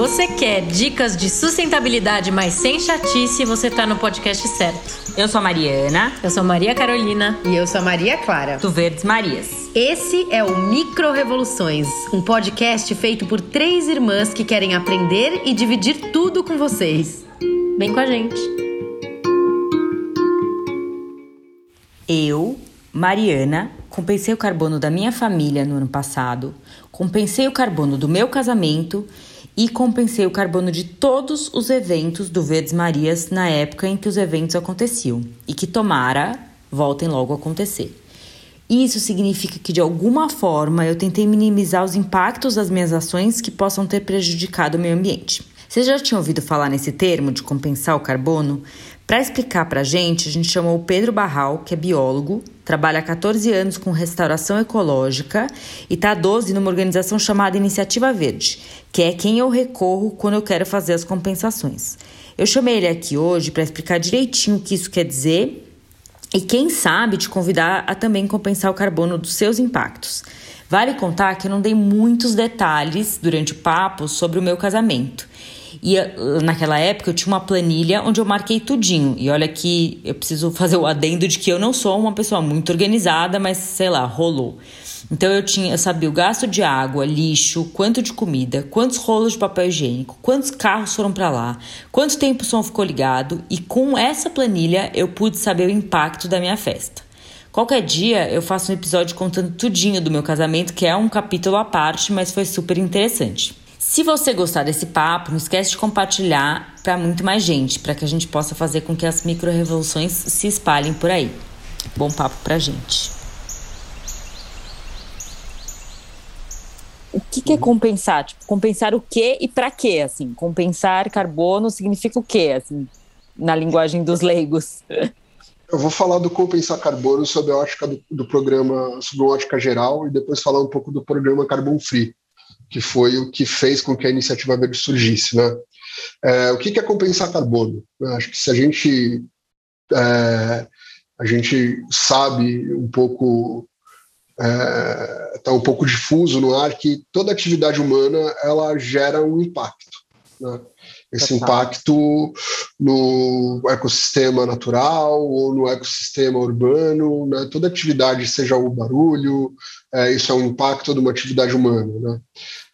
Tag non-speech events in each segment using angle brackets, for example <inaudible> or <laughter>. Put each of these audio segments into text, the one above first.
você quer dicas de sustentabilidade, mas sem chatice, você está no podcast certo. Eu sou a Mariana. Eu sou Maria Carolina. E eu sou a Maria Clara. Do Verdes Marias. Esse é o Micro Revoluções, um podcast feito por três irmãs que querem aprender e dividir tudo com vocês. Vem com a gente. Eu, Mariana, compensei o carbono da minha família no ano passado, compensei o carbono do meu casamento e compensei o carbono de todos os eventos do Verdes Marias na época em que os eventos aconteciam e que tomara voltem logo a acontecer. Isso significa que de alguma forma eu tentei minimizar os impactos das minhas ações que possam ter prejudicado o meio ambiente. Você já tinha ouvido falar nesse termo de compensar o carbono? Para explicar para a gente, a gente chamou o Pedro Barral, que é biólogo, trabalha há 14 anos com restauração ecológica e está há 12 numa organização chamada Iniciativa Verde, que é quem eu recorro quando eu quero fazer as compensações. Eu chamei ele aqui hoje para explicar direitinho o que isso quer dizer e, quem sabe, te convidar a também compensar o carbono dos seus impactos. Vale contar que eu não dei muitos detalhes durante o papo sobre o meu casamento. E eh, naquela época eu tinha uma planilha onde eu marquei tudinho. E olha que eu preciso <laughs> fazer o adendo de que eu não sou uma pessoa muito organizada, mas sei lá, rolou. Então eu tinha, eu sabia o gasto de água, lixo, quanto de comida, quantos rolos de papel higiênico, quantos carros foram para lá, quanto tempo o som ficou ligado e com essa planilha eu pude saber o impacto da minha festa. Qualquer dia eu faço um episódio contando tudinho do meu casamento, que é um capítulo à parte, mas foi super interessante. Se você gostar desse papo, não esquece de compartilhar para muito mais gente, para que a gente possa fazer com que as micro-revoluções se espalhem por aí. Bom papo pra gente. O que, que é compensar? Tipo, compensar o quê e para quê? Assim, compensar carbono significa o quê? Assim, na linguagem dos leigos. Eu vou falar do compensar carbono sob a ótica do, do programa, sob a ótica geral, e depois falar um pouco do programa Carbon Free que foi o que fez com que a iniciativa verde surgisse. Né? É, o que, é compensar carbono? Eu acho que se a gente é, a gente sabe um pouco está é, tá um pouco difuso no ar que toda atividade humana ela gera um impacto. Né? Esse impacto no ecossistema natural ou no ecossistema urbano, né? toda atividade, seja o barulho, é, isso é um impacto de uma atividade humana, né?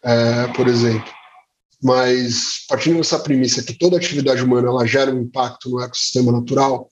É, por exemplo. Mas partindo dessa premissa que toda atividade humana ela gera um impacto no ecossistema natural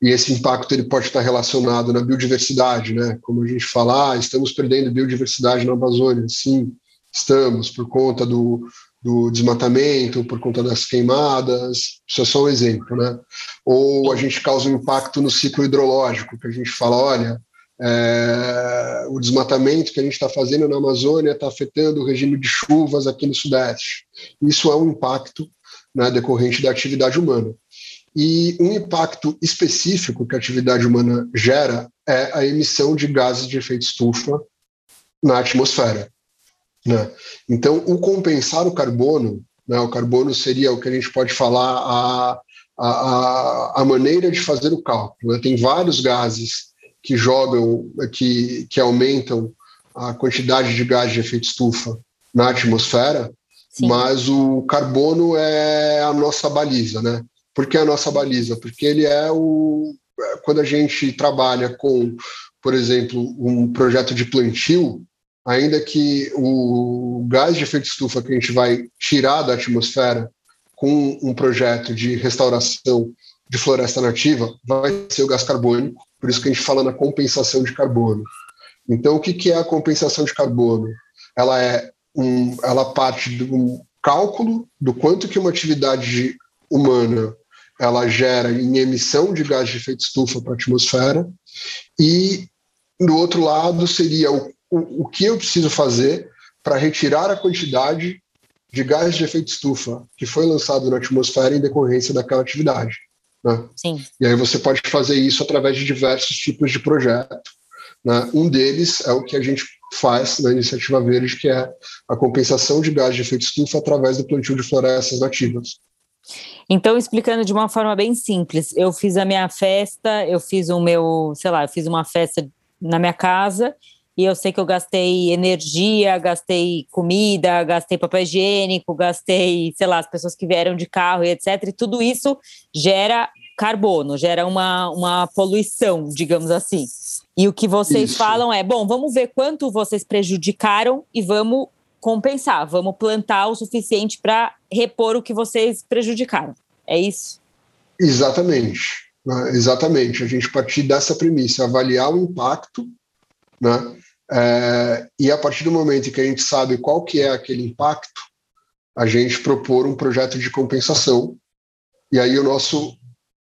e esse impacto ele pode estar relacionado na biodiversidade, né? Como a gente fala, ah, estamos perdendo biodiversidade na Amazônia, sim, estamos por conta do, do desmatamento, por conta das queimadas, isso é só um exemplo, né? Ou a gente causa um impacto no ciclo hidrológico, que a gente fala, olha, é, o desmatamento que a gente está fazendo na Amazônia está afetando o regime de chuvas aqui no Sudeste. Isso é um impacto né, decorrente da atividade humana. E um impacto específico que a atividade humana gera é a emissão de gases de efeito estufa na atmosfera. Né? Então, o compensar o carbono, né, o carbono seria o que a gente pode falar a, a, a maneira de fazer o cálculo. Né? Tem vários gases que jogam, que, que aumentam a quantidade de gás de efeito estufa na atmosfera, Sim. mas o carbono é a nossa baliza, né? Por que a nossa baliza? Porque ele é o. Quando a gente trabalha com, por exemplo, um projeto de plantio, ainda que o gás de efeito estufa que a gente vai tirar da atmosfera com um projeto de restauração de floresta nativa vai ser o gás carbônico, por isso que a gente fala na compensação de carbono. Então, o que, é a compensação de carbono? Ela é um, ela parte um cálculo do quanto que uma atividade humana ela gera em emissão de gás de efeito estufa para a atmosfera e do outro lado seria o, o, o que eu preciso fazer para retirar a quantidade de gás de efeito estufa que foi lançado na atmosfera em decorrência daquela atividade. Né? Sim. E aí você pode fazer isso através de diversos tipos de projeto. Né? Um deles é o que a gente faz na Iniciativa Verde, que é a compensação de gás de efeito estufa através do plantio de florestas nativas. Então, explicando de uma forma bem simples, eu fiz a minha festa, eu fiz o meu, sei lá, eu fiz uma festa na minha casa e eu sei que eu gastei energia, gastei comida, gastei papel higiênico, gastei, sei lá, as pessoas que vieram de carro e etc. E tudo isso gera carbono, gera uma, uma poluição, digamos assim. E o que vocês isso. falam é: bom, vamos ver quanto vocês prejudicaram e vamos compensar, vamos plantar o suficiente para repor o que vocês prejudicaram. É isso? Exatamente. Exatamente. A gente partir dessa premissa, avaliar o impacto, né? É, e a partir do momento que a gente sabe qual que é aquele impacto, a gente propor um projeto de compensação. E aí o nosso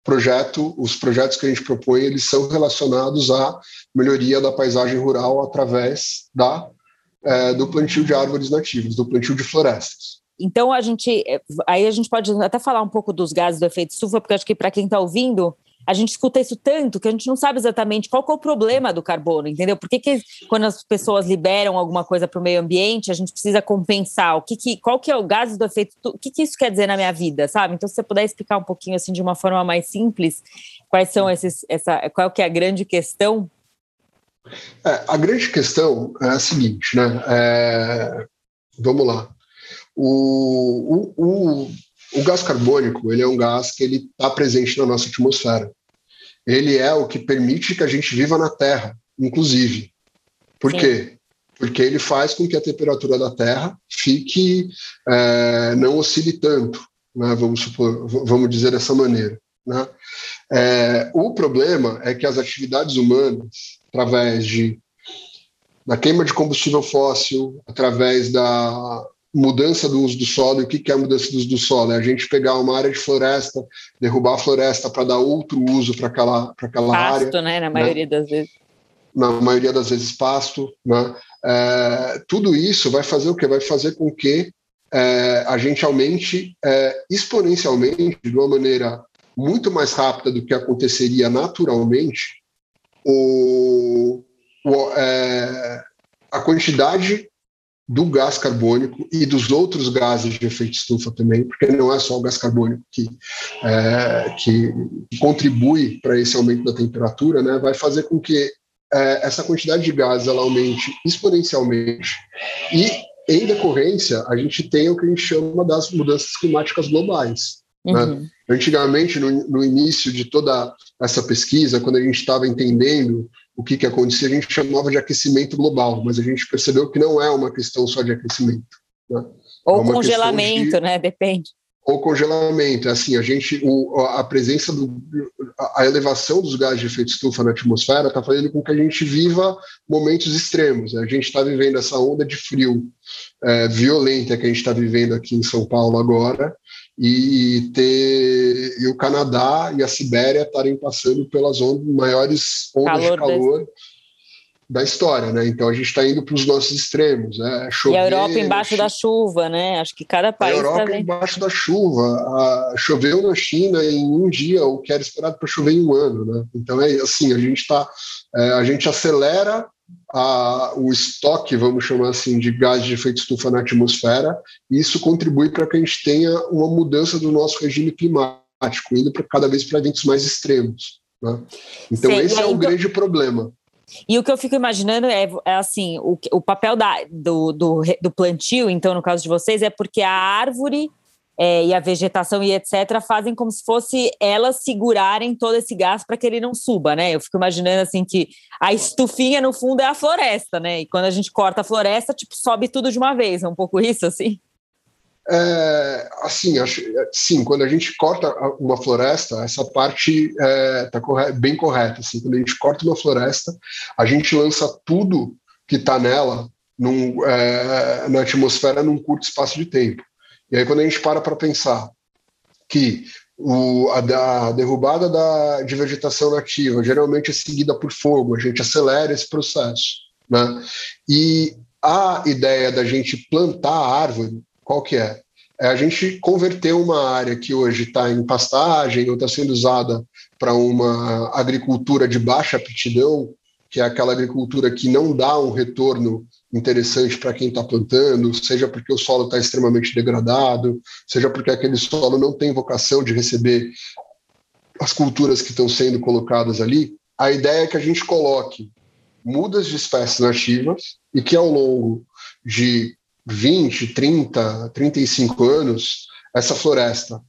projeto, os projetos que a gente propõe, eles são relacionados à melhoria da paisagem rural através da é, do plantio de árvores nativas, do plantio de florestas. Então a gente, aí a gente pode até falar um pouco dos gases do efeito estufa, porque acho que para quem está ouvindo a gente escuta isso tanto que a gente não sabe exatamente qual é o problema do carbono, entendeu? Por que, que quando as pessoas liberam alguma coisa para o meio ambiente, a gente precisa compensar? O que, que qual que é o gás do efeito? O que, que isso quer dizer na minha vida, sabe? Então, se você puder explicar um pouquinho assim de uma forma mais simples, quais são esses, essa, qual que é a grande questão? É, a grande questão é a seguinte, né? É, vamos lá. O, o, o o gás carbônico ele é um gás que ele está presente na nossa atmosfera. Ele é o que permite que a gente viva na Terra, inclusive. Por Sim. quê? Porque ele faz com que a temperatura da Terra fique é, não oscile tanto, né? vamos supor, vamos dizer dessa maneira. Né? É, o problema é que as atividades humanas, através de da queima de combustível fóssil, através da mudança do uso do solo. E o que é a mudança do uso do solo? É a gente pegar uma área de floresta, derrubar a floresta para dar outro uso para aquela, aquela pasto, área. Pasto, né? Na maioria né? das vezes. Na maioria das vezes, pasto. Né? É, tudo isso vai fazer o quê? Vai fazer com que é, a gente aumente é, exponencialmente, de uma maneira muito mais rápida do que aconteceria naturalmente, o, o é, a quantidade do gás carbônico e dos outros gases de efeito estufa também, porque não é só o gás carbônico que, é, que contribui para esse aumento da temperatura, né, vai fazer com que é, essa quantidade de gás ela aumente exponencialmente e, em decorrência, a gente tem o que a gente chama das mudanças climáticas globais. Né? Uhum. Né? Antigamente, no, no início de toda essa pesquisa, quando a gente estava entendendo o que, que acontecia, a gente chamava de aquecimento global, mas a gente percebeu que não é uma questão só de aquecimento. Né? Ou é congelamento, de, né? Depende. Ou congelamento. É assim, a gente, o, a presença do, a elevação dos gases de efeito estufa na atmosfera está fazendo com que a gente viva momentos extremos. Né? A gente está vivendo essa onda de frio é, violenta que a gente está vivendo aqui em São Paulo agora, e ter e o Canadá e a Sibéria estarem passando pelas ondas, maiores ondas calor de calor da história, né? Então a gente está indo para os nossos extremos, né? Chover, e a Europa embaixo da chuva, né? Acho que cada país. A Europa tá embaixo da chuva. A, choveu na China em um dia o que era esperado para chover em um ano, né? Então é assim, a gente está, é, a gente acelera a, o estoque, vamos chamar assim, de gás de efeito estufa na atmosfera, e isso contribui para que a gente tenha uma mudança do nosso regime climático, indo para cada vez para eventos mais extremos. Né? Então, Sim, esse é o então... grande problema. E o que eu fico imaginando é, é assim: o, o papel da, do, do, do plantio, então, no caso de vocês, é porque a árvore é, e a vegetação e etc. fazem como se fosse elas segurarem todo esse gás para que ele não suba, né? Eu fico imaginando assim que a estufinha no fundo é a floresta, né? E quando a gente corta a floresta, tipo, sobe tudo de uma vez, é um pouco isso, assim? É, assim, acho, sim, quando a gente corta uma floresta, essa parte está é, tá corre bem correta. Assim, quando a gente corta uma floresta, a gente lança tudo que está nela num, é, na atmosfera num curto espaço de tempo. E aí, quando a gente para para pensar que o, a, a, derrubada da, de vegetação nativa geralmente é seguida por fogo, a gente acelera esse processo. Né? E a ideia da gente plantar a árvore, qual que é? É a gente converter uma área que hoje está em pastagem ou está sendo usada para uma agricultura de baixa aptidão, que é aquela agricultura que não dá um retorno interessante para quem está plantando, seja porque o solo está extremamente degradado, seja porque aquele solo não tem vocação de receber as culturas que estão sendo colocadas ali. A ideia é que a gente coloque mudas de espécies nativas e que ao longo de 20, 30, 35 anos, essa floresta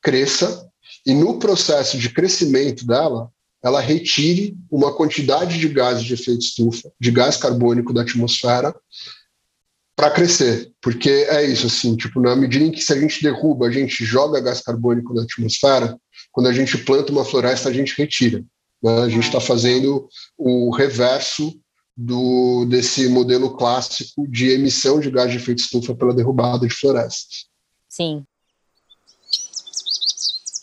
cresça e no processo de crescimento dela, ela retire uma quantidade de gases de efeito estufa, de gás carbônico da atmosfera para crescer, porque é isso assim, tipo, na medida em que se a gente derruba, a gente joga gás carbônico da atmosfera, quando a gente planta uma floresta, a gente retira. Né? A gente está fazendo o reverso do, desse modelo clássico de emissão de gás de efeito estufa pela derrubada de florestas. Sim.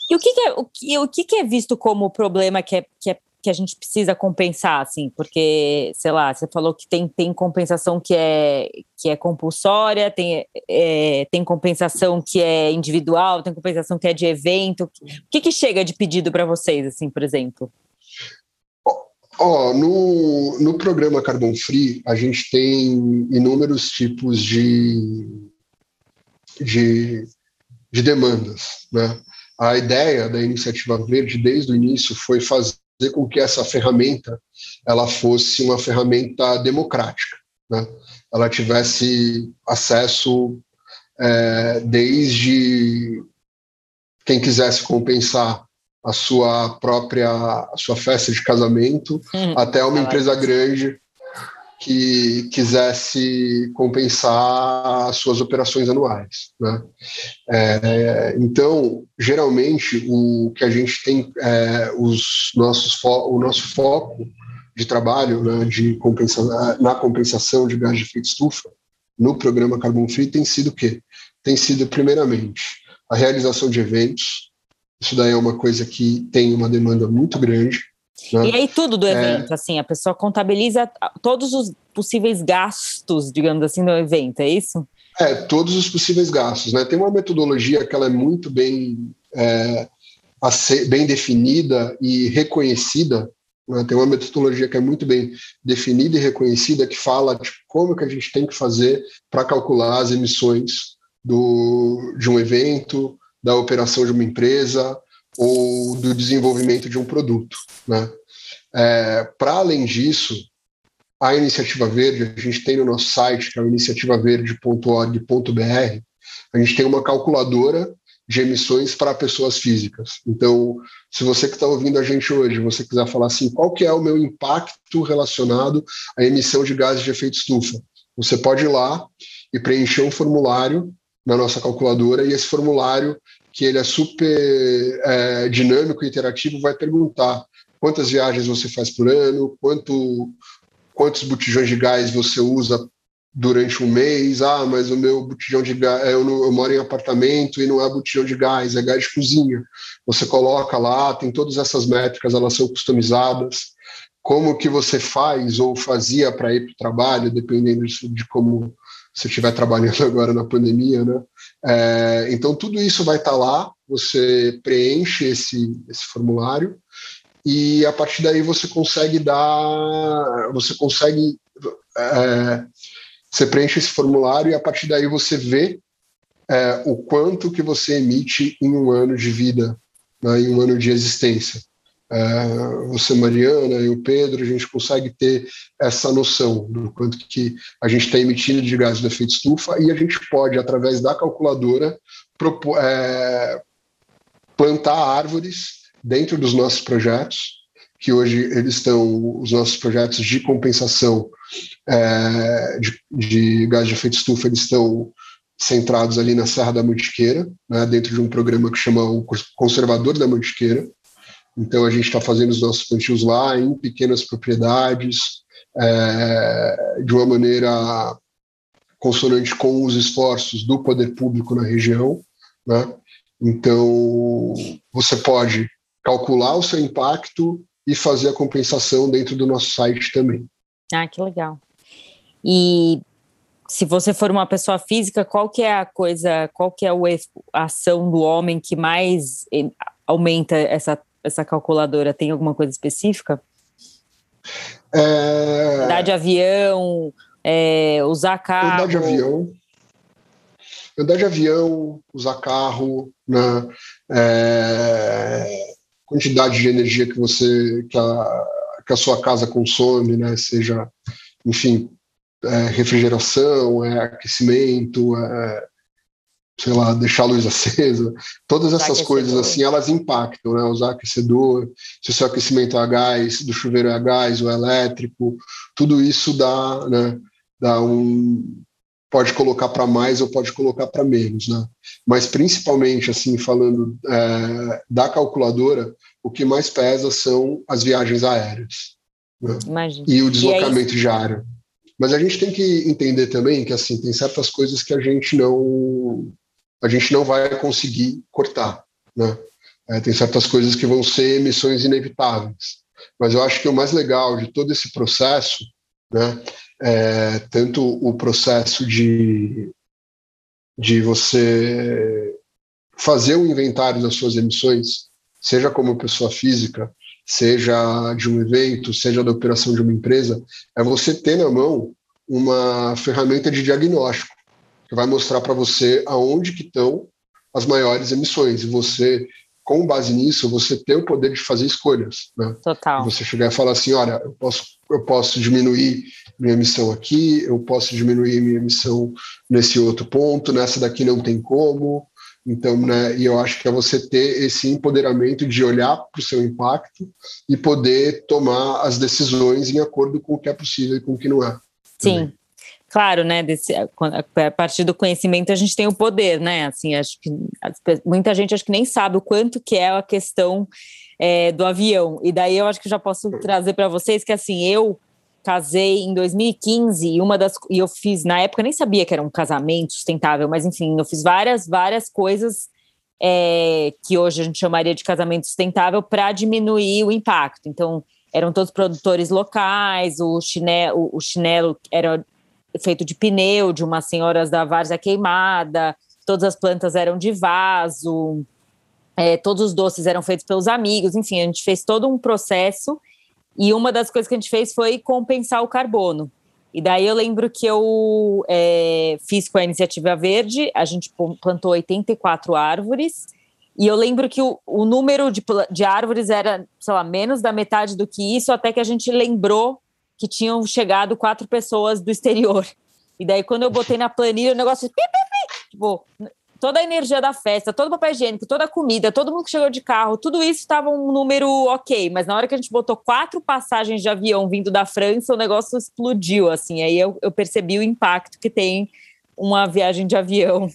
E o que, que é, o, que, o que, que é visto como problema que, é, que, é, que a gente precisa compensar, assim? Porque, sei lá, você falou que tem, tem compensação que é, que é compulsória, tem, é, tem compensação que é individual, tem compensação que é de evento. O que, que chega de pedido para vocês, assim, por exemplo? Oh, no, no programa Carbon Free, a gente tem inúmeros tipos de, de, de demandas, né? A ideia da iniciativa verde desde o início foi fazer com que essa ferramenta ela fosse uma ferramenta democrática, né? Ela tivesse acesso é, desde quem quisesse compensar a sua própria a sua festa de casamento hum, até uma empresa grande que quisesse compensar as suas operações anuais. Né? É, então, geralmente, o que a gente tem, é, os nossos o nosso foco de trabalho né, de compensa na compensação de gás de efeito estufa no programa Carbon Free tem sido o quê? Tem sido, primeiramente, a realização de eventos. Isso daí é uma coisa que tem uma demanda muito grande. Né? E aí tudo do é. evento, é... assim, a pessoa contabiliza todos os possíveis gastos, digamos assim, do evento, é isso? É, todos os possíveis gastos, né? Tem uma metodologia que ela é muito bem, é, bem definida e reconhecida, né? tem uma metodologia que é muito bem definida e reconhecida que fala de como que a gente tem que fazer para calcular as emissões do, de um evento, da operação de uma empresa, ou do desenvolvimento de um produto. Né? É, Para além disso, a Iniciativa Verde, a gente tem no nosso site, que é o iniciativaverde.org.br, a gente tem uma calculadora de emissões para pessoas físicas. Então, se você que está ouvindo a gente hoje, você quiser falar assim, qual que é o meu impacto relacionado à emissão de gases de efeito estufa? Você pode ir lá e preencher um formulário na nossa calculadora e esse formulário que ele é super é, dinâmico e interativo, vai perguntar quantas viagens você faz por ano, quanto, quantos botijões de gás você usa durante um mês. Ah, mas o meu botijão de gás, eu, não, eu moro em apartamento e não é botijão de gás, é gás de cozinha. Você coloca lá, tem todas essas métricas, elas são customizadas. Como que você faz ou fazia para ir para o trabalho, dependendo de, de como você estiver trabalhando <laughs> agora na pandemia, né? É, então, tudo isso vai estar tá lá, você preenche esse, esse formulário e a partir daí você consegue dar, você consegue, é, você preenche esse formulário e a partir daí você vê é, o quanto que você emite em um ano de vida, né, em um ano de existência. É, você, Mariana e o Pedro, a gente consegue ter essa noção do quanto que a gente está emitindo de gás de efeito estufa e a gente pode, através da calculadora, propor, é, plantar árvores dentro dos nossos projetos, que hoje eles estão, os nossos projetos de compensação é, de, de gás de efeito estufa, eles estão centrados ali na Serra da Mantiqueira, né, dentro de um programa que chama o Conservador da Mantiqueira, então, a gente está fazendo os nossos plantios lá, em pequenas propriedades, é, de uma maneira consonante com os esforços do poder público na região. Né? Então, você pode calcular o seu impacto e fazer a compensação dentro do nosso site também. Ah, que legal. E se você for uma pessoa física, qual que é a coisa, qual que é a ação do homem que mais aumenta essa essa calculadora tem alguma coisa específica? É... Andar de avião, é, usar carro. Andar de avião. Andar de avião, usar carro, né? É, quantidade de energia que você que a, que a sua casa consome, né? Seja, enfim, é, refrigeração, é aquecimento, é, sei lá, deixar a luz acesa, todas essas coisas assim, elas impactam, né? Usar aquecedor, se o seu aquecimento é a gás, do chuveiro é a gás ou é elétrico, tudo isso dá, né? Dá um pode colocar para mais ou pode colocar para menos, né? Mas principalmente assim falando é, da calculadora, o que mais pesa são as viagens aéreas né? e o deslocamento e diário. Mas a gente tem que entender também que assim tem certas coisas que a gente não a gente não vai conseguir cortar, né? É, tem certas coisas que vão ser emissões inevitáveis. Mas eu acho que o mais legal de todo esse processo, né, é tanto o processo de, de você fazer um inventário das suas emissões, seja como pessoa física, seja de um evento, seja da operação de uma empresa, é você ter na mão uma ferramenta de diagnóstico que vai mostrar para você aonde que estão as maiores emissões e você com base nisso você ter o poder de fazer escolhas, né? Total. Você chegar e falar assim, olha, eu posso eu posso diminuir minha emissão aqui, eu posso diminuir minha emissão nesse outro ponto, nessa daqui não tem como. Então, né, e eu acho que é você ter esse empoderamento de olhar para o seu impacto e poder tomar as decisões em acordo com o que é possível e com o que não é. Sim. Também claro, né, desse, a partir do conhecimento a gente tem o poder, né, assim, acho que muita gente acho que nem sabe o quanto que é a questão é, do avião, e daí eu acho que já posso trazer para vocês que, assim, eu casei em 2015 e uma das e eu fiz na época nem sabia que era um casamento sustentável, mas enfim, eu fiz várias várias coisas é, que hoje a gente chamaria de casamento sustentável para diminuir o impacto. Então eram todos produtores locais, o chinelo, o chinelo era feito de pneu, de umas senhoras da várzea queimada, todas as plantas eram de vaso, é, todos os doces eram feitos pelos amigos, enfim, a gente fez todo um processo e uma das coisas que a gente fez foi compensar o carbono. E daí eu lembro que eu é, fiz com a Iniciativa Verde, a gente plantou 84 árvores, e eu lembro que o, o número de, de árvores era, sei lá, menos da metade do que isso, até que a gente lembrou que tinham chegado quatro pessoas do exterior. E daí, quando eu botei na planilha, o negócio. Pi, pi, pi, tipo, toda a energia da festa, todo o papel higiênico, toda a comida, todo mundo que chegou de carro, tudo isso estava um número ok. Mas na hora que a gente botou quatro passagens de avião vindo da França, o negócio explodiu. Assim, aí eu, eu percebi o impacto que tem uma viagem de avião.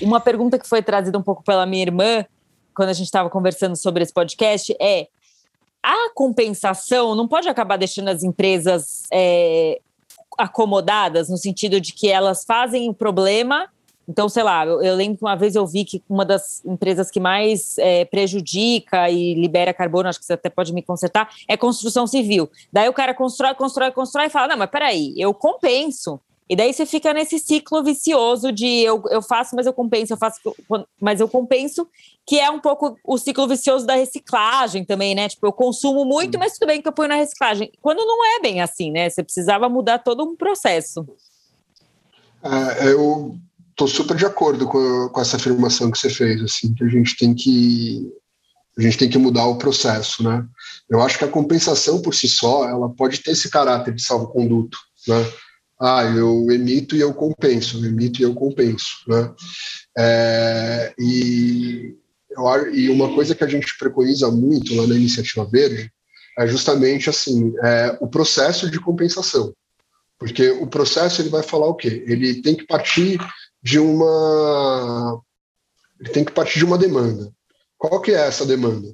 Uma pergunta que foi trazida um pouco pela minha irmã quando a gente estava conversando sobre esse podcast é a compensação não pode acabar deixando as empresas é, acomodadas no sentido de que elas fazem o problema. Então, sei lá, eu, lembro que uma vez eu vi que uma das empresas que mais é, prejudica e libera carbono, acho que você até pode me consertar, é construção civil. Daí o cara constrói, constrói, constrói e fala: não, mas peraí, eu compenso. E daí você fica nesse ciclo vicioso de eu, eu faço, mas eu compenso, eu faço, mas eu compenso, que é um pouco o ciclo vicioso da reciclagem também, né? Tipo, eu consumo muito, mas tudo bem que eu ponho na reciclagem. Quando não é bem assim, né? Você precisava mudar todo um processo. É, eu estou super de acordo com, com essa afirmação que você fez, assim, que a gente tem que a gente tem que mudar o processo, né? Eu acho que a compensação por si só, ela pode ter esse caráter de salvo-conduto, né? Ah, eu emito e eu compenso, eu emito e eu compenso, né? É, e, eu, e uma coisa que a gente preconiza muito lá na Iniciativa Verde é justamente assim, é, o processo de compensação, porque o processo ele vai falar o quê? Ele tem que partir de uma ele tem que partir de uma demanda. Qual que é essa demanda?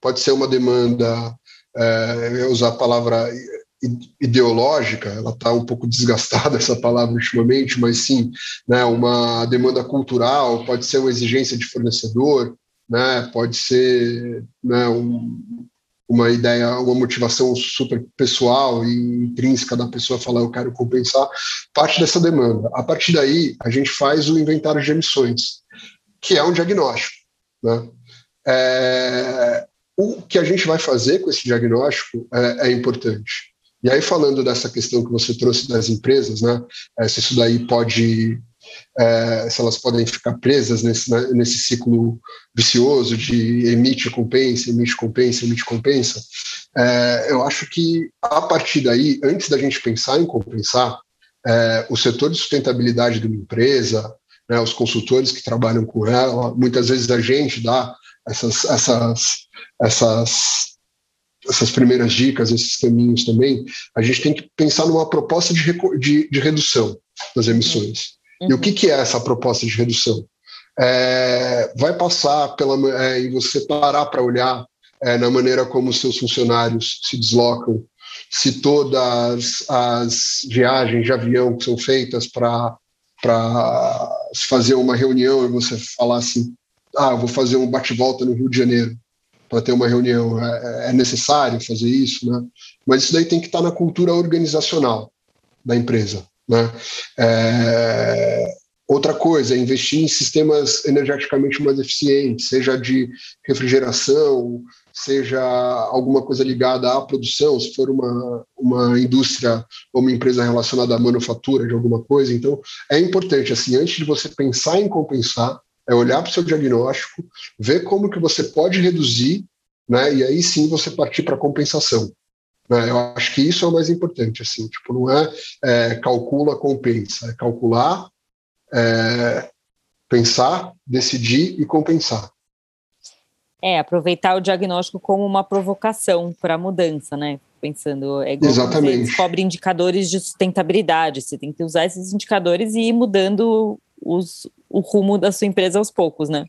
Pode ser uma demanda, é, usar a palavra ideológica, ela está um pouco desgastada <laughs> essa palavra ultimamente, mas sim, né, uma demanda cultural, pode ser uma exigência de fornecedor, né, pode ser né, um, uma ideia, uma motivação super pessoal e intrínseca da pessoa falar eu quero compensar parte dessa demanda. A partir daí, a gente faz o inventário de emissões, que é um diagnóstico. Né? É, o que a gente vai fazer com esse diagnóstico é, é importante. E aí, falando dessa questão que você trouxe das empresas, né, é, se isso daí pode é, se elas podem ficar presas nesse, né, nesse ciclo vicioso de emite compensa, emite compensa, emite compensa. É, eu acho que a partir daí, antes da gente pensar em compensar, é, o setor de sustentabilidade de uma empresa, né, os consultores que trabalham com ela, muitas vezes a gente dá essas, essas, essas, essas primeiras dicas, esses caminhos também, a gente tem que pensar numa proposta de, de, de redução das emissões. Uhum. E o que, que é essa proposta de redução? É, vai passar pela, é, em você parar para olhar é, na maneira como seus funcionários se deslocam, se todas as viagens de avião que são feitas para fazer uma reunião e você falar assim, ah, vou fazer um bate-volta no Rio de Janeiro para ter uma reunião, é, é, necessário fazer isso, né? Mas isso daí tem que estar na cultura organizacional da empresa, né? É, Outra coisa, investir em sistemas energeticamente mais eficientes, seja de refrigeração, seja alguma coisa ligada à produção, se for uma, uma indústria ou uma empresa relacionada à manufatura de alguma coisa. Então, é importante, assim, antes de você pensar em compensar, é olhar para o seu diagnóstico, ver como que você pode reduzir, né, e aí sim você partir para a compensação. Né? Eu acho que isso é o mais importante, assim, tipo, não é, é calcula, compensa, é calcular, é, pensar, decidir e compensar. É, aproveitar o diagnóstico como uma provocação para a mudança, né? Pensando, é igual Exatamente. você descobre indicadores de sustentabilidade, você tem que usar esses indicadores e ir mudando os, o rumo da sua empresa aos poucos, né?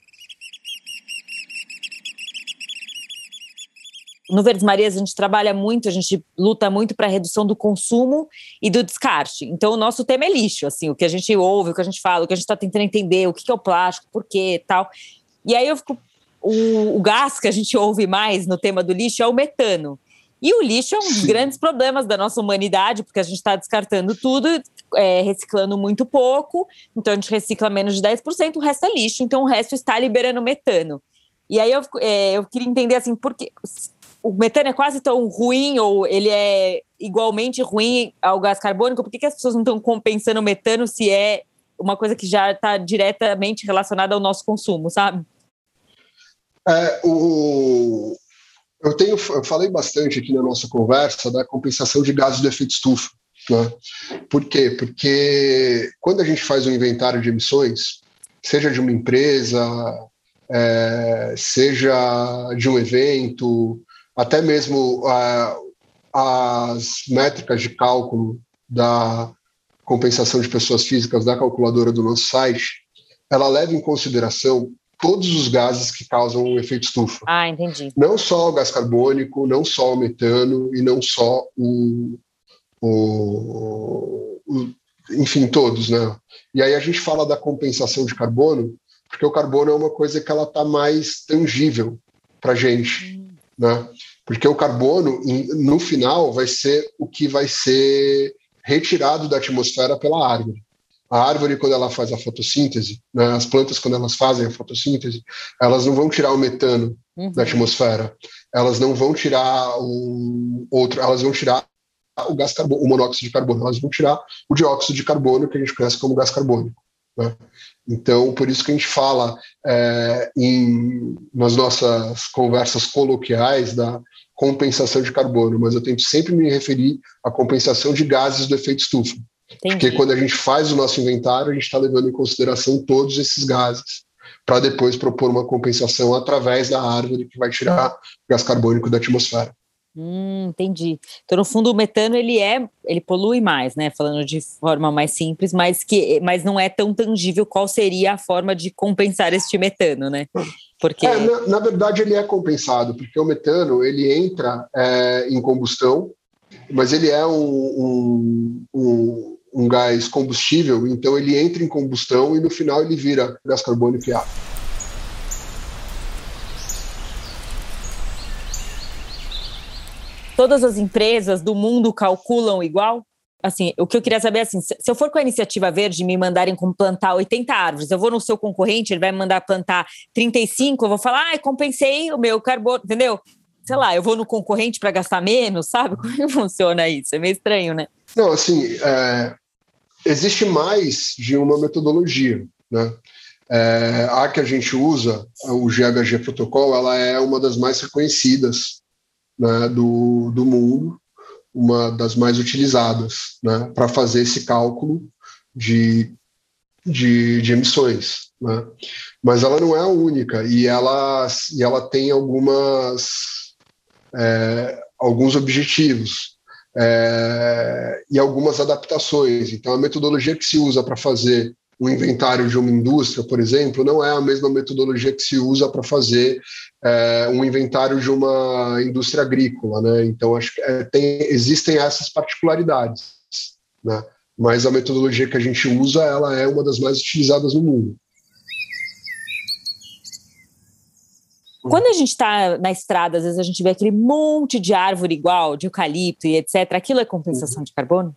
no Verdes Marias a gente trabalha muito, a gente luta muito para a redução do consumo e do descarte. Então o nosso tema é lixo, assim, o que a gente ouve, o que a gente fala, o que a gente está tentando entender, o que é o plástico, por quê, tal. E aí eu fico o, o, gás que a gente ouve mais no tema do lixo é o metano. E o lixo é um dos grandes problemas da nossa humanidade, porque a gente está descartando tudo, é, reciclando muito pouco, então a gente recicla menos de 10%, o resto é lixo, então o resto está liberando metano. E aí eu, é, eu queria entender assim, por que o metano é quase tão ruim ou ele é igualmente ruim ao gás carbônico? Por que, que as pessoas não estão compensando o metano se é uma coisa que já está diretamente relacionada ao nosso consumo, sabe? É, o, eu tenho, eu falei bastante aqui na nossa conversa da compensação de gases do efeito estufa. Né? Por quê? Porque quando a gente faz um inventário de emissões, seja de uma empresa, é, seja de um evento, até mesmo uh, as métricas de cálculo da compensação de pessoas físicas da calculadora do nosso site, ela leva em consideração todos os gases que causam o efeito estufa. Ah, entendi. Não só o gás carbônico, não só o metano e não só o, o, o enfim, todos, né? E aí a gente fala da compensação de carbono, porque o carbono é uma coisa que ela está mais tangível para gente. Hum né? Porque o carbono, no final, vai ser o que vai ser retirado da atmosfera pela árvore. A árvore, quando ela faz a fotossíntese, né, as plantas, quando elas fazem a fotossíntese, elas não vão tirar o metano uhum. da atmosfera, elas não vão tirar o outro, elas vão tirar o gás carbono, o monóxido de carbono, elas vão tirar o dióxido de carbono, que a gente conhece como gás carbônico. Né? Então, por isso que a gente fala é, em, nas nossas conversas coloquiais da compensação de carbono, mas eu tento sempre me referir à compensação de gases do efeito estufa. Entendi. Porque quando a gente faz o nosso inventário, a gente está levando em consideração todos esses gases, para depois propor uma compensação através da árvore que vai tirar o gás carbônico da atmosfera. Hum, entendi. Então, no fundo, o metano ele é, ele polui mais, né? Falando de forma mais simples, mas que, mas não é tão tangível qual seria a forma de compensar este metano, né? Porque é, na, na, verdade ele é compensado, porque o metano ele entra é, em combustão, mas ele é um, um, um, um gás combustível, então ele entra em combustão e no final ele vira gás carbônico e água. Todas as empresas do mundo calculam igual? Assim, o que eu queria saber é assim, se eu for com a iniciativa verde me mandarem plantar 80 árvores, eu vou no seu concorrente, ele vai me mandar plantar 35, eu vou falar, ah, compensei o meu carbono, entendeu? Sei lá, eu vou no concorrente para gastar menos, sabe? <laughs> Como que funciona isso? É meio estranho, né? Não, assim, é, existe mais de uma metodologia, né? É, a que a gente usa, o GHG Protocol, ela é uma das mais reconhecidas né, do, do mundo, uma das mais utilizadas né, para fazer esse cálculo de, de, de emissões. Né? Mas ela não é a única e ela, e ela tem algumas, é, alguns objetivos é, e algumas adaptações. Então, a metodologia que se usa para fazer o inventário de uma indústria, por exemplo, não é a mesma metodologia que se usa para fazer é, um inventário de uma indústria agrícola, né? Então acho que é, tem, existem essas particularidades, né? Mas a metodologia que a gente usa, ela é uma das mais utilizadas no mundo. Quando a gente está na estrada, às vezes a gente vê aquele monte de árvore igual, de eucalipto e etc. Aquilo é compensação de carbono?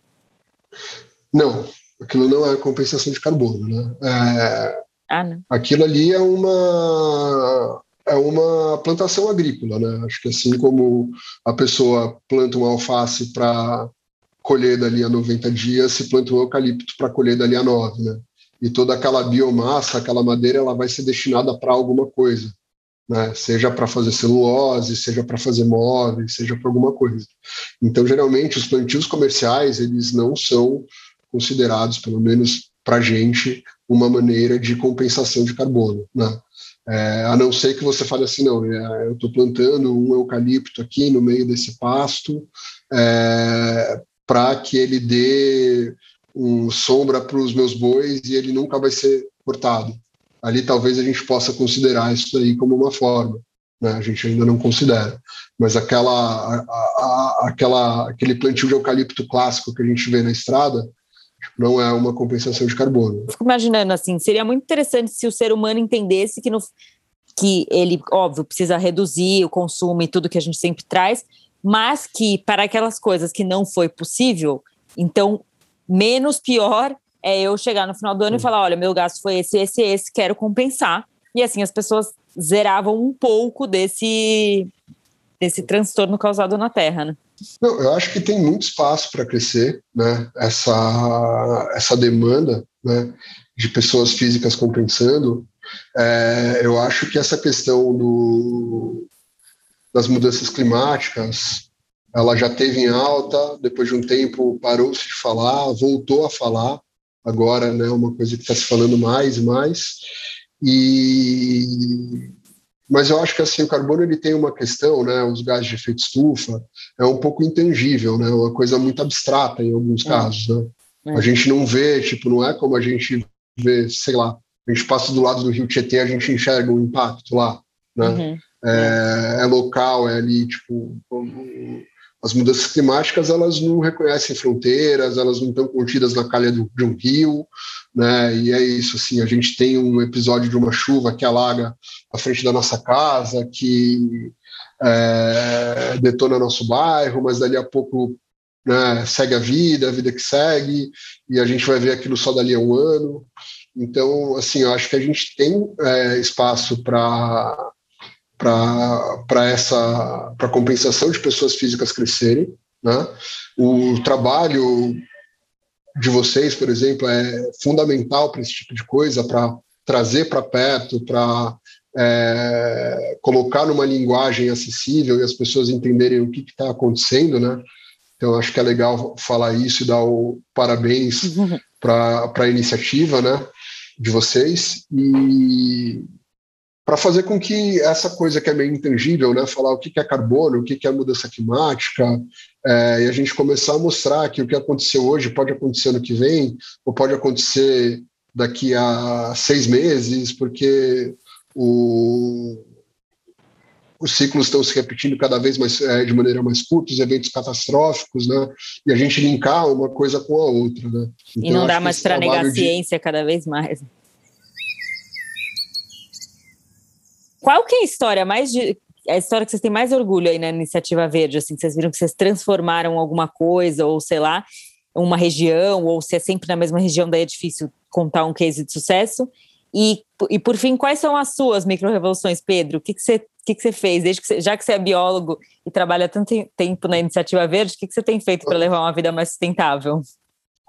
Não, aquilo não é compensação de carbono, né? É, ah, não. Aquilo ali é uma é uma plantação agrícola, né? Acho que assim como a pessoa planta uma alface para colher dali a 90 dias, se planta um eucalipto para colher dali a 9, né? E toda aquela biomassa, aquela madeira, ela vai ser destinada para alguma coisa, né? Seja para fazer celulose, seja para fazer móveis, seja para alguma coisa. Então, geralmente, os plantios comerciais, eles não são considerados, pelo menos para a gente, uma maneira de compensação de carbono. Né? É, a não ser que você fale assim, não, é, eu estou plantando um eucalipto aqui no meio desse pasto é, para que ele dê um sombra para os meus bois e ele nunca vai ser cortado. Ali talvez a gente possa considerar isso aí como uma forma. Né? A gente ainda não considera. Mas aquela, a, a, aquela, aquele plantio de eucalipto clássico que a gente vê na estrada, não é uma compensação de carbono. Fico imaginando assim, seria muito interessante se o ser humano entendesse que, no, que ele, óbvio, precisa reduzir o consumo e tudo que a gente sempre traz, mas que para aquelas coisas que não foi possível, então menos pior é eu chegar no final do ano e falar, olha, meu gasto foi esse, esse, esse, quero compensar. E assim as pessoas zeravam um pouco desse desse transtorno causado na Terra, né? Não, eu acho que tem muito espaço para crescer, né? Essa, essa demanda né, de pessoas físicas compensando. É, eu acho que essa questão do, das mudanças climáticas, ela já teve em alta, depois de um tempo parou-se de falar, voltou a falar, agora é né, uma coisa que está se falando mais e mais. E mas eu acho que assim o carbono ele tem uma questão, né? Os gases de efeito estufa é um pouco intangível, né? Uma coisa muito abstrata em alguns é. casos, né? É. A gente não vê, tipo, não é como a gente vê, sei lá, a gente passa do lado do Rio Tietê, a gente enxerga o impacto lá, né? Uhum. É, é, local, é ali, tipo, as mudanças climáticas elas não reconhecem fronteiras, elas não estão contidas na calha do, de um rio, né? E é isso, assim, a gente tem um episódio de uma chuva que alaga a frente da nossa casa, que é, detona nosso bairro, mas dali a pouco né, segue a vida, a vida que segue, e a gente vai ver aquilo só dali a um ano. Então, assim, eu acho que a gente tem é, espaço para para essa para compensação de pessoas físicas crescerem, né? O trabalho de vocês, por exemplo, é fundamental para esse tipo de coisa, para trazer para perto, para é, colocar numa linguagem acessível e as pessoas entenderem o que está acontecendo, né? Então acho que é legal falar isso e dar o parabéns uhum. para a iniciativa, né, de vocês e para fazer com que essa coisa que é meio intangível, né, falar o que é carbono, o que é mudança climática, é, e a gente começar a mostrar que o que aconteceu hoje pode acontecer no que vem, ou pode acontecer daqui a seis meses, porque o, os ciclos estão se repetindo cada vez mais é, de maneira mais curta, os eventos catastróficos, né? E a gente linkar uma coisa com a outra, né? Então, e não dá mais para negar a ciência cada vez mais. Qual que é a história mais de, a história que vocês têm mais orgulho aí na iniciativa verde, assim, vocês viram que vocês transformaram alguma coisa, ou sei lá, uma região, ou se é sempre na mesma região, daí é difícil contar um case de sucesso. E, e por fim, quais são as suas micro-revoluções, Pedro? O que, que, você, que, que você fez? Desde que você, já que você é biólogo e trabalha tanto tempo na iniciativa verde, o que, que você tem feito para levar uma vida mais sustentável?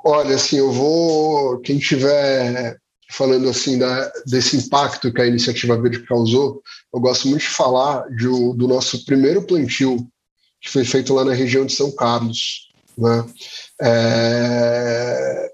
Olha, assim, eu vou. Quem tiver falando assim da, desse impacto que a iniciativa verde causou, eu gosto muito de falar de, do nosso primeiro plantio que foi feito lá na região de São Carlos. Né? É,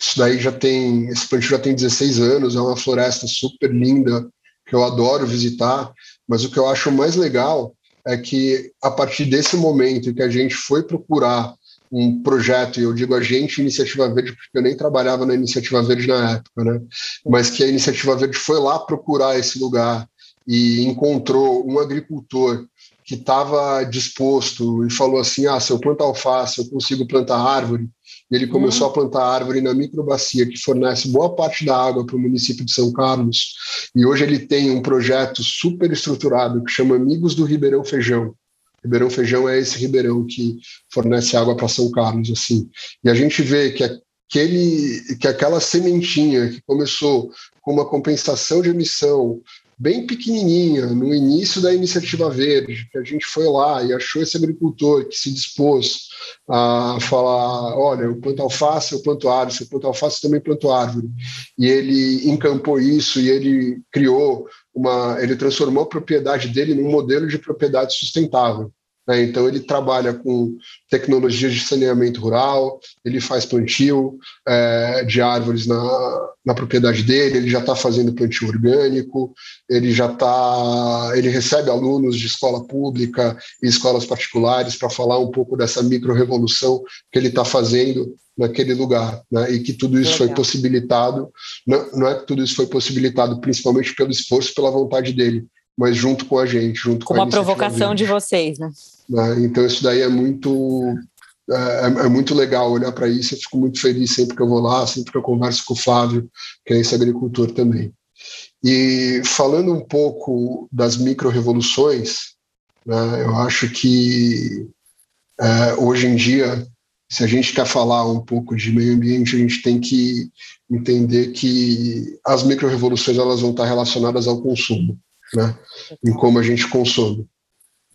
isso daí já tem, esse plantio já tem 16 anos, é uma floresta super linda que eu adoro visitar, mas o que eu acho mais legal é que a partir desse momento que a gente foi procurar um projeto, e eu digo a gente, Iniciativa Verde, porque eu nem trabalhava na Iniciativa Verde na época, né? Mas que a Iniciativa Verde foi lá procurar esse lugar e encontrou um agricultor que estava disposto e falou assim: ah, se eu plantar alface, eu consigo plantar árvore. E ele começou uhum. a plantar árvore na microbacia, que fornece boa parte da água para o município de São Carlos. E hoje ele tem um projeto super estruturado que chama Amigos do Ribeirão Feijão. Ribeirão Feijão é esse ribeirão que fornece água para São Carlos, assim. E a gente vê que aquele, que aquela sementinha que começou com uma compensação de emissão bem pequenininha, no início da iniciativa verde, que a gente foi lá e achou esse agricultor que se dispôs a falar, olha, eu planto alface, eu planto árvore, se eu planto alface, eu também planto árvore. E ele encampou isso e ele criou uma, ele transformou a propriedade dele num modelo de propriedade sustentável. Né? Então, ele trabalha com tecnologias de saneamento rural, ele faz plantio é, de árvores na, na propriedade dele, ele já está fazendo plantio orgânico, ele já está. Ele recebe alunos de escola pública e escolas particulares para falar um pouco dessa micro-revolução que ele está fazendo naquele lugar, né? e que tudo isso Legal. foi possibilitado, não, não é que tudo isso foi possibilitado principalmente pelo esforço, pela vontade dele, mas junto com a gente, junto com, com uma provocação de vocês, né? Né? Então isso daí é muito é, é muito legal olhar para isso. Eu fico muito feliz sempre que eu vou lá, sempre que eu converso com o Flávio, que é esse agricultor também. E falando um pouco das micro-revoluções, né, eu acho que é, hoje em dia, se a gente quer falar um pouco de meio ambiente, a gente tem que entender que as micro-revoluções elas vão estar relacionadas ao consumo né? em como a gente consome.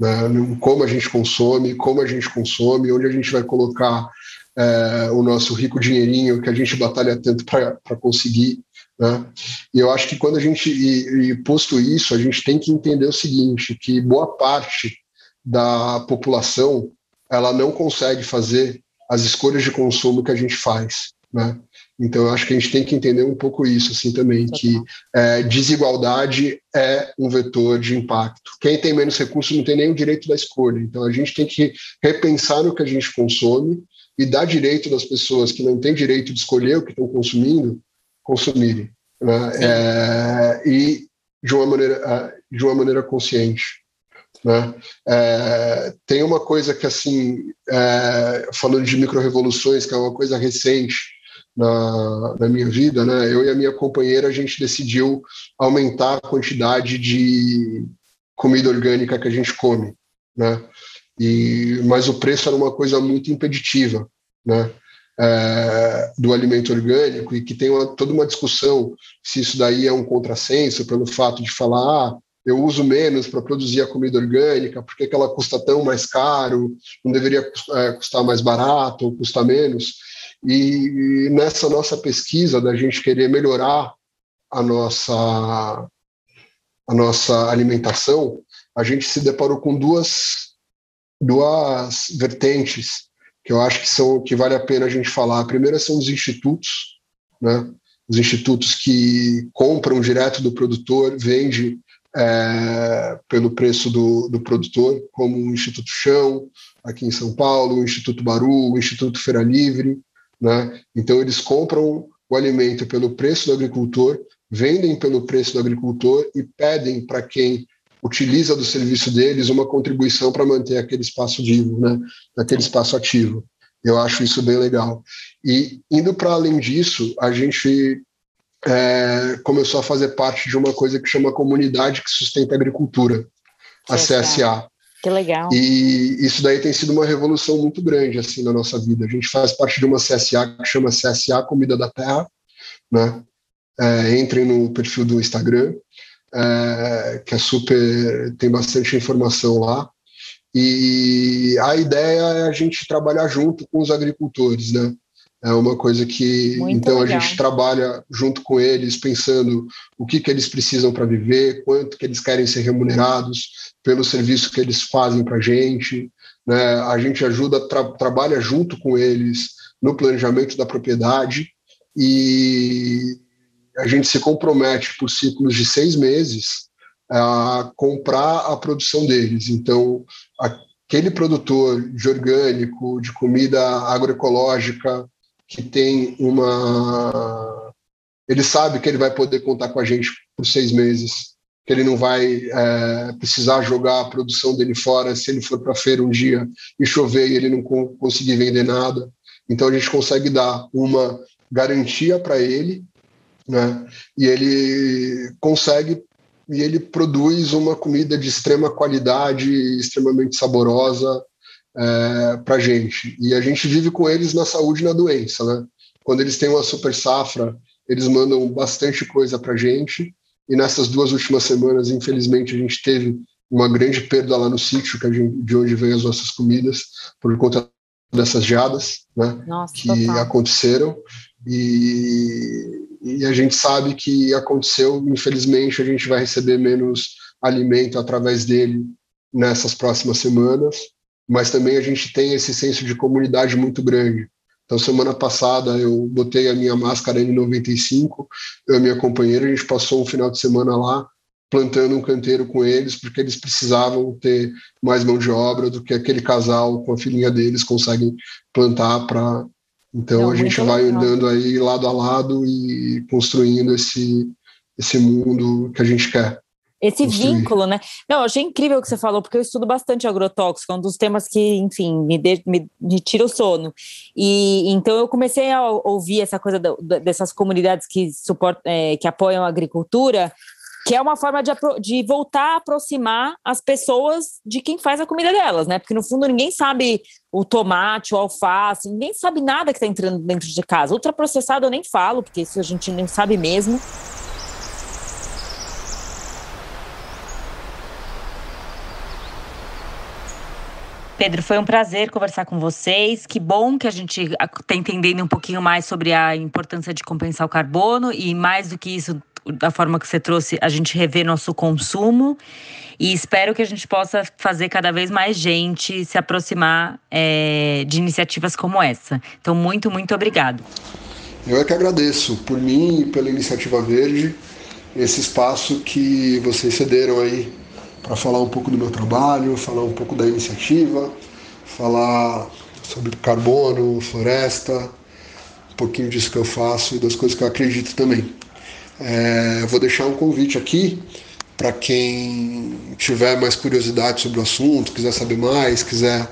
Né? Como a gente consome, como a gente consome, onde a gente vai colocar é, o nosso rico dinheirinho que a gente batalha tanto para conseguir. Né? E eu acho que quando a gente, e, e posto isso, a gente tem que entender o seguinte, que boa parte da população ela não consegue fazer as escolhas de consumo que a gente faz. Né? Então, eu acho que a gente tem que entender um pouco isso, assim, também, que é, desigualdade é um vetor de impacto. Quem tem menos recursos não tem nem o direito da escolha. Então, a gente tem que repensar no que a gente consome e dar direito das pessoas que não têm direito de escolher o que estão consumindo, consumirem. Né? É, e de uma maneira, é, de uma maneira consciente. Né? É, tem uma coisa que, assim, é, falando de micro-revoluções, que é uma coisa recente, na, na, minha vida, né? Eu e a minha companheira a gente decidiu aumentar a quantidade de comida orgânica que a gente come, né? E mas o preço era uma coisa muito impeditiva, né? É, do alimento orgânico e que tem uma, toda uma discussão se isso daí é um contrassenso pelo fato de falar ah, eu uso menos para produzir a comida orgânica, por que ela custa tão mais caro, não deveria é, custar mais barato ou custar menos. E nessa nossa pesquisa da gente querer melhorar a nossa a nossa alimentação, a gente se deparou com duas duas vertentes que eu acho que são que vale a pena a gente falar. A primeira são os institutos, né? Os institutos que compram direto do produtor, vende é, pelo preço do, do produtor, como o Instituto Chão, aqui em São Paulo, o Instituto Baru, o Instituto Feira Livre, né? Então, eles compram o alimento pelo preço do agricultor, vendem pelo preço do agricultor e pedem para quem utiliza do serviço deles uma contribuição para manter aquele espaço vivo, né? aquele espaço ativo. Eu acho isso bem legal. E indo para além disso, a gente é, começou a fazer parte de uma coisa que chama Comunidade que Sustenta a Agricultura, a CSA. Que legal. E isso daí tem sido uma revolução muito grande assim na nossa vida. A gente faz parte de uma CSA que chama CSA Comida da Terra, né? É, entrem no perfil do Instagram, é, que é super, tem bastante informação lá. E a ideia é a gente trabalhar junto com os agricultores, né? É uma coisa que Muito então legal. a gente trabalha junto com eles, pensando o que, que eles precisam para viver, quanto que eles querem ser remunerados pelo serviço que eles fazem para a gente. Né? A gente ajuda, tra trabalha junto com eles no planejamento da propriedade e a gente se compromete por ciclos de seis meses a comprar a produção deles. Então, aquele produtor de orgânico, de comida agroecológica, que tem uma. Ele sabe que ele vai poder contar com a gente por seis meses, que ele não vai é, precisar jogar a produção dele fora se ele for para a feira um dia e chover e ele não conseguir vender nada. Então a gente consegue dar uma garantia para ele, né? E ele consegue e ele produz uma comida de extrema qualidade, extremamente saborosa, é, para a gente. E a gente vive com eles na saúde e na doença, né? Quando eles têm uma super safra, eles mandam bastante coisa para a gente. E nessas duas últimas semanas, infelizmente, a gente teve uma grande perda lá no sítio, que gente, de onde vem as nossas comidas, por conta dessas geadas né, Nossa, que total. aconteceram. E, e a gente sabe que aconteceu, infelizmente, a gente vai receber menos alimento através dele nessas próximas semanas mas também a gente tem esse senso de comunidade muito grande. Então, semana passada eu botei a minha máscara N95, eu e a minha companheira, a gente passou um final de semana lá plantando um canteiro com eles, porque eles precisavam ter mais mão de obra do que aquele casal com a filhinha deles conseguem plantar para. Então Não, a gente vai legal. andando aí lado a lado e construindo esse, esse mundo que a gente quer. Esse vínculo, né? Não, eu achei incrível o que você falou, porque eu estudo bastante agrotóxico, é um dos temas que, enfim, me, de, me, me tira o sono. E então eu comecei a ouvir essa coisa do, dessas comunidades que, suportam, é, que apoiam a agricultura, que é uma forma de, de voltar a aproximar as pessoas de quem faz a comida delas, né? Porque no fundo ninguém sabe o tomate, o alface, ninguém sabe nada que está entrando dentro de casa. Ultraprocessado eu nem falo, porque isso a gente nem sabe mesmo. Pedro, foi um prazer conversar com vocês. Que bom que a gente está entendendo um pouquinho mais sobre a importância de compensar o carbono e, mais do que isso, da forma que você trouxe, a gente rever nosso consumo. E espero que a gente possa fazer cada vez mais gente se aproximar é, de iniciativas como essa. Então, muito, muito obrigado. Eu é que agradeço por mim e pela Iniciativa Verde, esse espaço que vocês cederam aí para falar um pouco do meu trabalho, falar um pouco da iniciativa, falar sobre carbono, floresta, um pouquinho disso que eu faço e das coisas que eu acredito também. É, vou deixar um convite aqui para quem tiver mais curiosidade sobre o assunto, quiser saber mais, quiser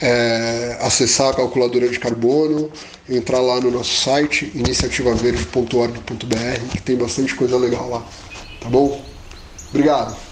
é, acessar a calculadora de carbono, entrar lá no nosso site iniciativaverde.org.br, que tem bastante coisa legal lá. Tá bom? Obrigado.